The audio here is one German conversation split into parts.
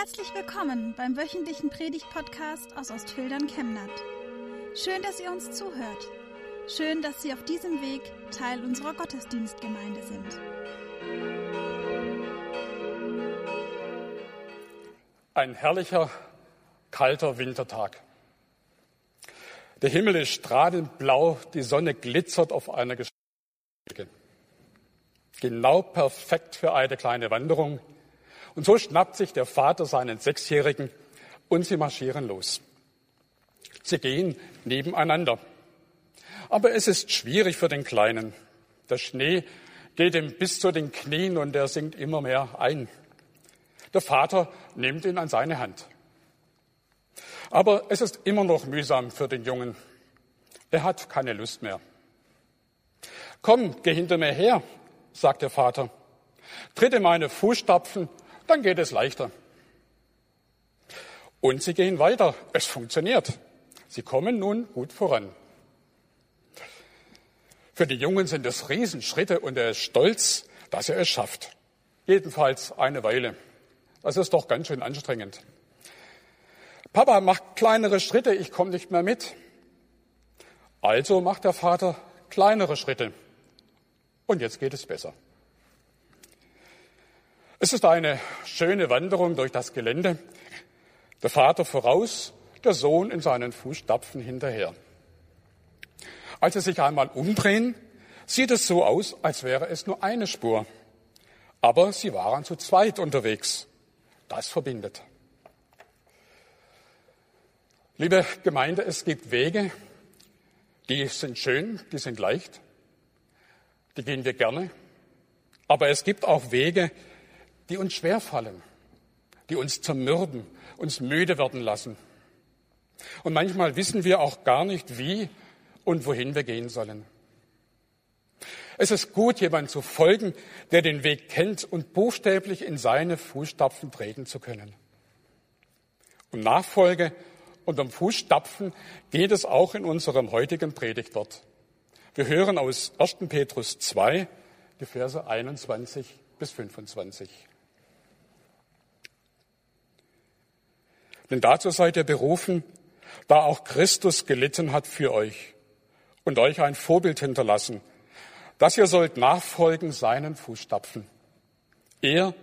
Herzlich willkommen beim wöchentlichen Predigt-Podcast aus Ostfildern Chemnat. Schön, dass ihr uns zuhört. Schön, dass Sie auf diesem Weg Teil unserer Gottesdienstgemeinde sind. Ein herrlicher, kalter Wintertag. Der Himmel ist strahlend blau, die Sonne glitzert auf einer Gestrecke. Genau perfekt für eine kleine Wanderung. Und so schnappt sich der Vater seinen Sechsjährigen und sie marschieren los. Sie gehen nebeneinander. Aber es ist schwierig für den Kleinen. Der Schnee geht ihm bis zu den Knien und er sinkt immer mehr ein. Der Vater nimmt ihn an seine Hand. Aber es ist immer noch mühsam für den Jungen. Er hat keine Lust mehr. Komm, geh hinter mir her, sagt der Vater. Tritte meine Fußstapfen, dann geht es leichter. Und sie gehen weiter. Es funktioniert. Sie kommen nun gut voran. Für die Jungen sind es Riesenschritte und er ist stolz, dass er es schafft. Jedenfalls eine Weile. Das ist doch ganz schön anstrengend. Papa macht kleinere Schritte, ich komme nicht mehr mit. Also macht der Vater kleinere Schritte. Und jetzt geht es besser. Es ist eine schöne Wanderung durch das Gelände. Der Vater voraus, der Sohn in seinen Fußstapfen hinterher. Als sie sich einmal umdrehen, sieht es so aus, als wäre es nur eine Spur. Aber sie waren zu zweit unterwegs. Das verbindet. Liebe Gemeinde, es gibt Wege, die sind schön, die sind leicht, die gehen wir gerne. Aber es gibt auch Wege, die uns schwerfallen, die uns zermürben, uns müde werden lassen. Und manchmal wissen wir auch gar nicht, wie und wohin wir gehen sollen. Es ist gut, jemand zu folgen, der den Weg kennt und buchstäblich in seine Fußstapfen treten zu können. Um Nachfolge und um Fußstapfen geht es auch in unserem heutigen Predigtwort. Wir hören aus 1. Petrus 2, die Verse 21 bis 25. Denn dazu seid ihr berufen, da auch Christus gelitten hat für euch und euch ein Vorbild hinterlassen, dass ihr sollt nachfolgen seinen Fußstapfen. Er,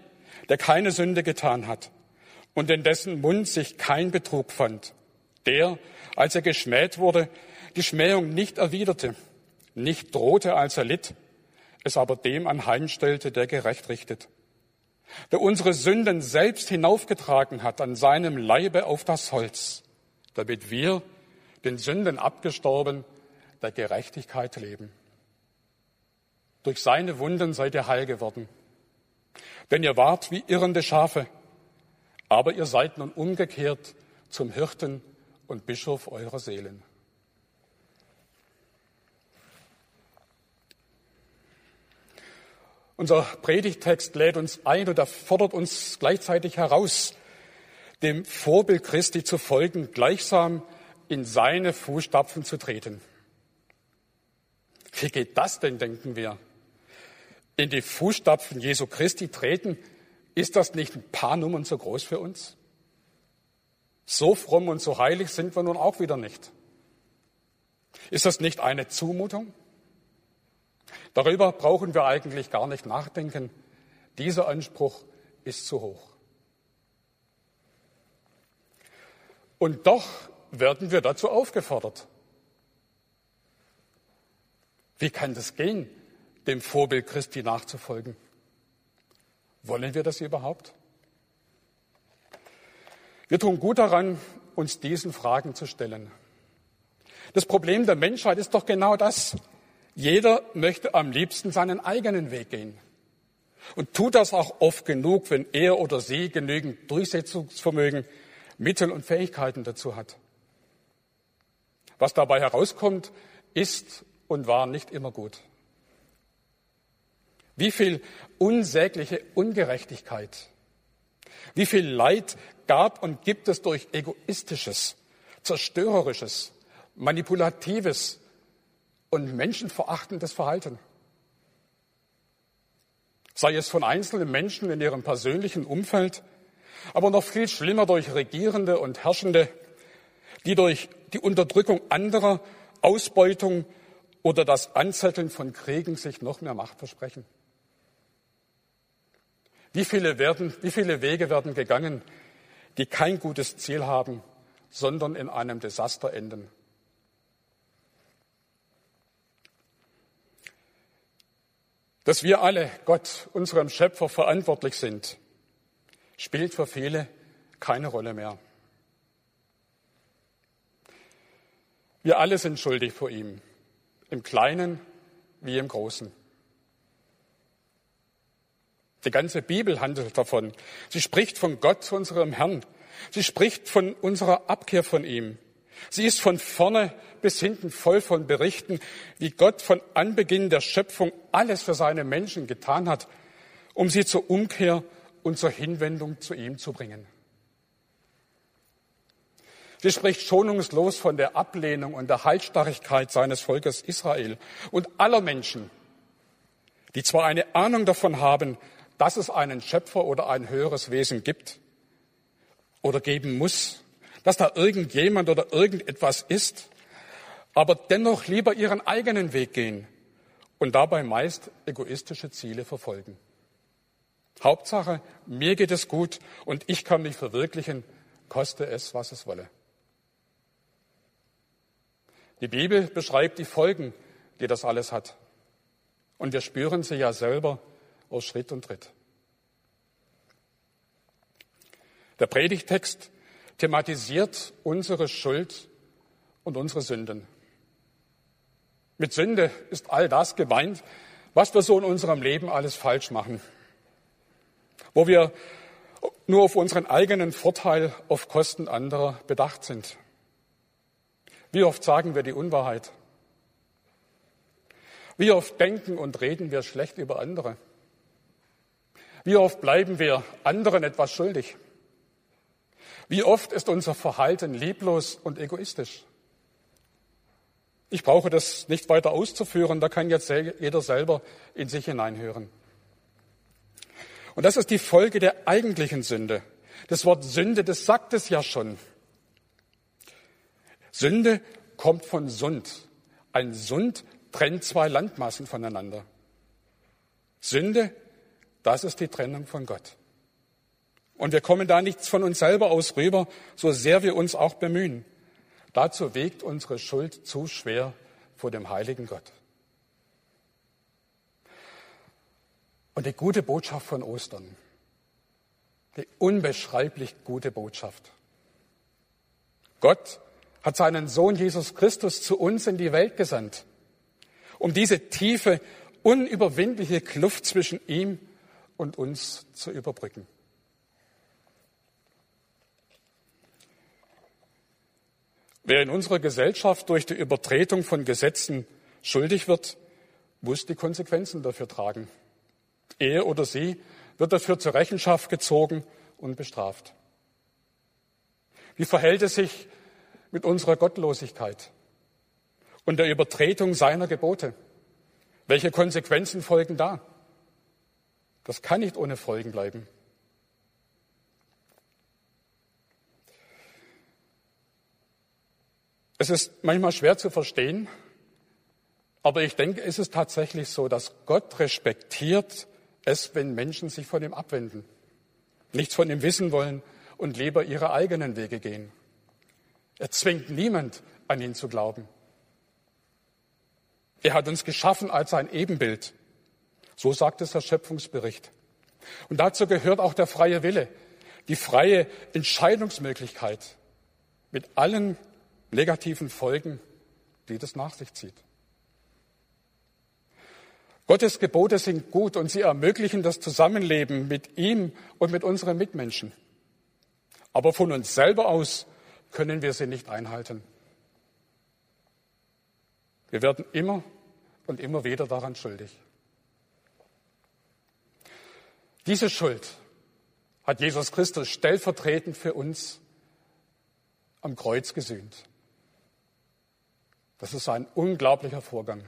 der keine Sünde getan hat und in dessen Mund sich kein Betrug fand, der, als er geschmäht wurde, die Schmähung nicht erwiderte, nicht drohte, als er litt, es aber dem anheimstellte, der gerecht richtet, der unsere Sünden selbst hinaufgetragen hat an seinem Leibe auf das Holz, damit wir, den Sünden abgestorben, der Gerechtigkeit leben. Durch seine Wunden seid ihr heil geworden. Denn ihr wart wie irrende Schafe, aber ihr seid nun umgekehrt zum Hirten und Bischof eurer Seelen. Unser Predigtext lädt uns ein und er fordert uns gleichzeitig heraus, dem Vorbild Christi zu folgen, gleichsam in seine Fußstapfen zu treten. Wie geht das denn, denken wir? in die Fußstapfen Jesu Christi treten, ist das nicht ein paar Nummern zu groß für uns? So fromm und so heilig sind wir nun auch wieder nicht. Ist das nicht eine Zumutung? Darüber brauchen wir eigentlich gar nicht nachdenken. Dieser Anspruch ist zu hoch. Und doch werden wir dazu aufgefordert. Wie kann das gehen? dem Vorbild Christi nachzufolgen. Wollen wir das überhaupt? Wir tun gut daran, uns diesen Fragen zu stellen. Das Problem der Menschheit ist doch genau das. Jeder möchte am liebsten seinen eigenen Weg gehen und tut das auch oft genug, wenn er oder sie genügend Durchsetzungsvermögen, Mittel und Fähigkeiten dazu hat. Was dabei herauskommt, ist und war nicht immer gut. Wie viel unsägliche Ungerechtigkeit, wie viel Leid gab und gibt es durch egoistisches, zerstörerisches, manipulatives und menschenverachtendes Verhalten. Sei es von einzelnen Menschen in ihrem persönlichen Umfeld aber noch viel schlimmer durch Regierende und Herrschende, die durch die Unterdrückung anderer, Ausbeutung oder das Anzetteln von Kriegen sich noch mehr Macht versprechen. Wie viele, werden, wie viele Wege werden gegangen, die kein gutes Ziel haben, sondern in einem Desaster enden? Dass wir alle Gott, unserem Schöpfer, verantwortlich sind, spielt für viele keine Rolle mehr. Wir alle sind schuldig vor ihm, im Kleinen wie im Großen. Die ganze Bibel handelt davon. Sie spricht von Gott, unserem Herrn. Sie spricht von unserer Abkehr von ihm. Sie ist von vorne bis hinten voll von Berichten, wie Gott von Anbeginn der Schöpfung alles für seine Menschen getan hat, um sie zur Umkehr und zur Hinwendung zu ihm zu bringen. Sie spricht schonungslos von der Ablehnung und der Halsstarrigkeit seines Volkes Israel und aller Menschen, die zwar eine Ahnung davon haben, dass es einen Schöpfer oder ein höheres Wesen gibt oder geben muss, dass da irgendjemand oder irgendetwas ist, aber dennoch lieber ihren eigenen Weg gehen und dabei meist egoistische Ziele verfolgen. Hauptsache, mir geht es gut und ich kann mich verwirklichen, koste es, was es wolle. Die Bibel beschreibt die Folgen, die das alles hat. Und wir spüren sie ja selber aus Schritt und Tritt. Der Predigtext thematisiert unsere Schuld und unsere Sünden. Mit Sünde ist all das gemeint, was wir so in unserem Leben alles falsch machen. Wo wir nur auf unseren eigenen Vorteil auf Kosten anderer bedacht sind. Wie oft sagen wir die Unwahrheit? Wie oft denken und reden wir schlecht über andere? Wie oft bleiben wir anderen etwas schuldig? Wie oft ist unser Verhalten lieblos und egoistisch? Ich brauche das nicht weiter auszuführen, da kann jetzt jeder selber in sich hineinhören. Und das ist die Folge der eigentlichen Sünde. Das Wort Sünde, das sagt es ja schon. Sünde kommt von Sund. Ein Sund trennt zwei Landmassen voneinander. Sünde, das ist die Trennung von Gott. Und wir kommen da nichts von uns selber aus rüber, so sehr wir uns auch bemühen. Dazu wiegt unsere Schuld zu schwer vor dem heiligen Gott. Und die gute Botschaft von Ostern, die unbeschreiblich gute Botschaft. Gott hat seinen Sohn Jesus Christus zu uns in die Welt gesandt, um diese tiefe, unüberwindliche Kluft zwischen ihm und uns zu überbrücken. Wer in unserer Gesellschaft durch die Übertretung von Gesetzen schuldig wird, muss die Konsequenzen dafür tragen. Er oder sie wird dafür zur Rechenschaft gezogen und bestraft. Wie verhält es sich mit unserer Gottlosigkeit und der Übertretung seiner Gebote? Welche Konsequenzen folgen da? Das kann nicht ohne Folgen bleiben. Es ist manchmal schwer zu verstehen, aber ich denke, es ist tatsächlich so, dass Gott respektiert es, wenn Menschen sich von ihm abwenden, nichts von ihm wissen wollen und lieber ihre eigenen Wege gehen. Er zwingt niemand, an ihn zu glauben. Er hat uns geschaffen als sein Ebenbild. So sagt es der Schöpfungsbericht. Und dazu gehört auch der freie Wille, die freie Entscheidungsmöglichkeit mit allen negativen Folgen, die das nach sich zieht. Gottes Gebote sind gut und sie ermöglichen das Zusammenleben mit ihm und mit unseren Mitmenschen. Aber von uns selber aus können wir sie nicht einhalten. Wir werden immer und immer wieder daran schuldig. Diese Schuld hat Jesus Christus stellvertretend für uns am Kreuz gesühnt. Das ist ein unglaublicher Vorgang.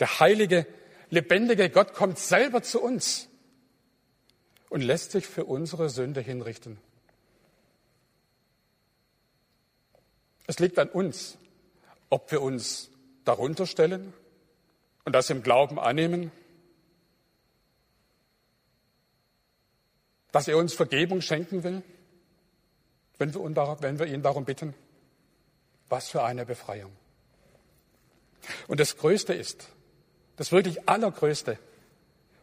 Der heilige, lebendige Gott kommt selber zu uns und lässt sich für unsere Sünde hinrichten. Es liegt an uns, ob wir uns darunter stellen und das im Glauben annehmen, dass er uns Vergebung schenken will, wenn wir, ihn darum bitten. Was für eine Befreiung. Und das Größte ist, das wirklich Allergrößte,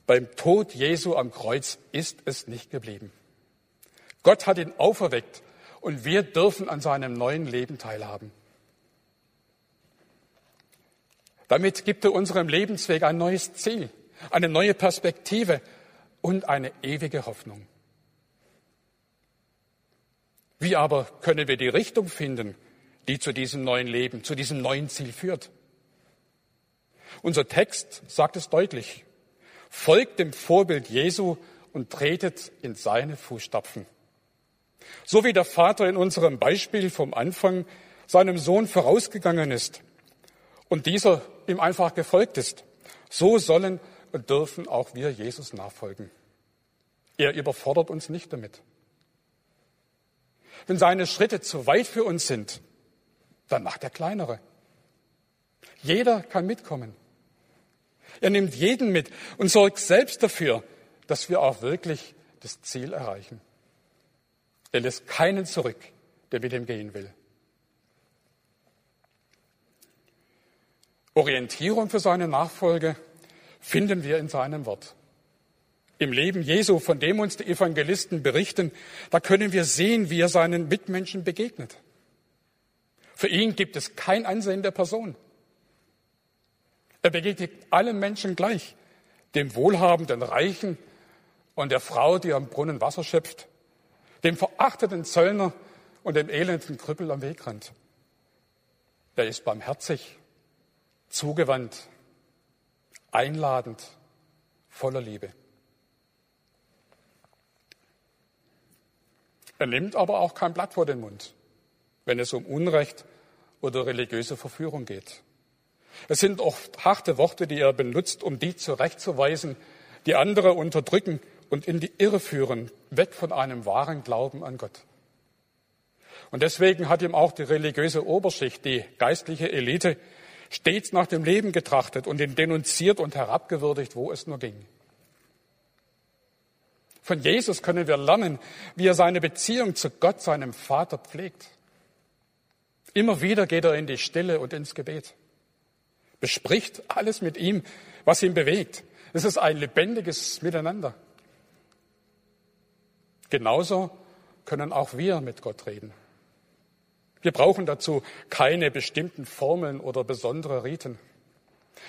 beim Tod Jesu am Kreuz ist es nicht geblieben. Gott hat ihn auferweckt und wir dürfen an seinem neuen Leben teilhaben. Damit gibt er unserem Lebensweg ein neues Ziel, eine neue Perspektive und eine ewige Hoffnung. Wie aber können wir die Richtung finden, die zu diesem neuen Leben, zu diesem neuen Ziel führt? Unser Text sagt es deutlich. Folgt dem Vorbild Jesu und tretet in seine Fußstapfen. So wie der Vater in unserem Beispiel vom Anfang seinem Sohn vorausgegangen ist und dieser ihm einfach gefolgt ist, so sollen und dürfen auch wir Jesus nachfolgen. Er überfordert uns nicht damit. Wenn seine Schritte zu weit für uns sind, dann macht er kleinere. Jeder kann mitkommen. Er nimmt jeden mit und sorgt selbst dafür, dass wir auch wirklich das Ziel erreichen. Er lässt keinen zurück, der mit ihm gehen will. Orientierung für seine Nachfolge finden wir in seinem Wort. Im Leben Jesu, von dem uns die Evangelisten berichten, da können wir sehen, wie er seinen Mitmenschen begegnet. Für ihn gibt es kein Ansehen der Person. Er begegnet allen Menschen gleich, dem wohlhabenden Reichen und der Frau, die am Brunnen Wasser schöpft, dem verachteten Zöllner und dem elenden Krüppel am Wegrand. Er ist barmherzig, zugewandt, einladend, voller Liebe. Er nimmt aber auch kein Blatt vor den Mund, wenn es um Unrecht oder religiöse Verführung geht. Es sind oft harte Worte, die er benutzt, um die zurechtzuweisen, die andere unterdrücken und in die Irre führen, weg von einem wahren Glauben an Gott. Und deswegen hat ihm auch die religiöse Oberschicht, die geistliche Elite, stets nach dem Leben getrachtet und ihn denunziert und herabgewürdigt, wo es nur ging. Von Jesus können wir lernen, wie er seine Beziehung zu Gott, seinem Vater, pflegt. Immer wieder geht er in die Stille und ins Gebet bespricht alles mit ihm, was ihn bewegt. Es ist ein lebendiges Miteinander. Genauso können auch wir mit Gott reden. Wir brauchen dazu keine bestimmten Formeln oder besondere Riten.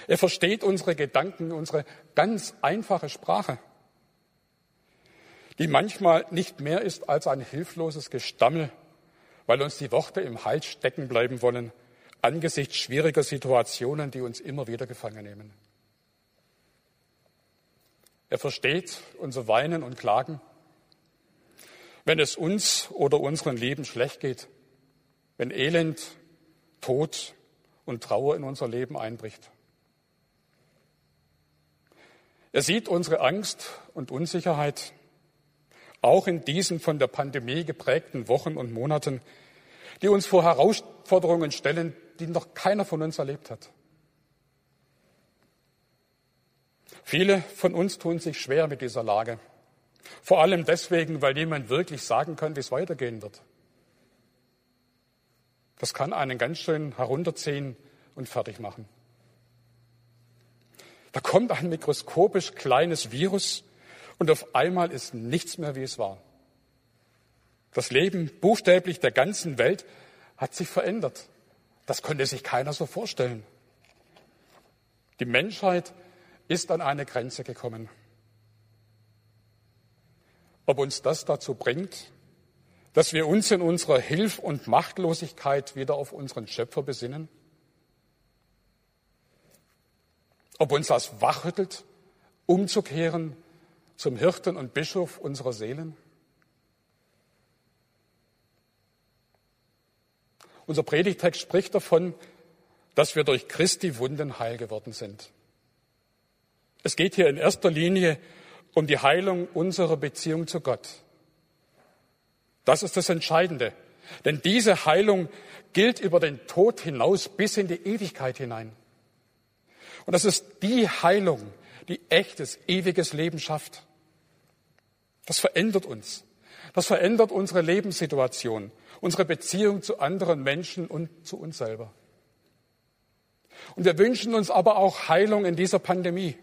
Er versteht unsere Gedanken, unsere ganz einfache Sprache, die manchmal nicht mehr ist als ein hilfloses Gestammel, weil uns die Worte im Hals stecken bleiben wollen angesichts schwieriger Situationen, die uns immer wieder gefangen nehmen. Er versteht unser Weinen und Klagen, wenn es uns oder unseren Leben schlecht geht, wenn Elend, Tod und Trauer in unser Leben einbricht. Er sieht unsere Angst und Unsicherheit, auch in diesen von der Pandemie geprägten Wochen und Monaten, die uns vor Herausforderungen stellen, die noch keiner von uns erlebt hat. Viele von uns tun sich schwer mit dieser Lage. Vor allem deswegen, weil niemand wirklich sagen kann, wie es weitergehen wird. Das kann einen ganz schön herunterziehen und fertig machen. Da kommt ein mikroskopisch kleines Virus und auf einmal ist nichts mehr, wie es war. Das Leben buchstäblich der ganzen Welt hat sich verändert. Das konnte sich keiner so vorstellen. Die Menschheit ist an eine Grenze gekommen. Ob uns das dazu bringt, dass wir uns in unserer Hilf- und Machtlosigkeit wieder auf unseren Schöpfer besinnen? Ob uns das wachrüttelt, umzukehren zum Hirten und Bischof unserer Seelen? Unser Predigtext spricht davon, dass wir durch Christi Wunden heil geworden sind. Es geht hier in erster Linie um die Heilung unserer Beziehung zu Gott. Das ist das Entscheidende. Denn diese Heilung gilt über den Tod hinaus bis in die Ewigkeit hinein. Und das ist die Heilung, die echtes, ewiges Leben schafft. Das verändert uns. Das verändert unsere Lebenssituation, unsere Beziehung zu anderen Menschen und zu uns selber. Und wir wünschen uns aber auch Heilung in dieser Pandemie,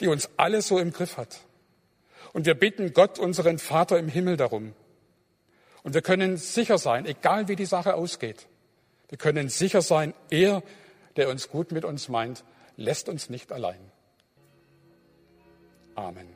die uns alle so im Griff hat. Und wir bitten Gott, unseren Vater im Himmel, darum. Und wir können sicher sein, egal wie die Sache ausgeht, wir können sicher sein, er, der uns gut mit uns meint, lässt uns nicht allein. Amen.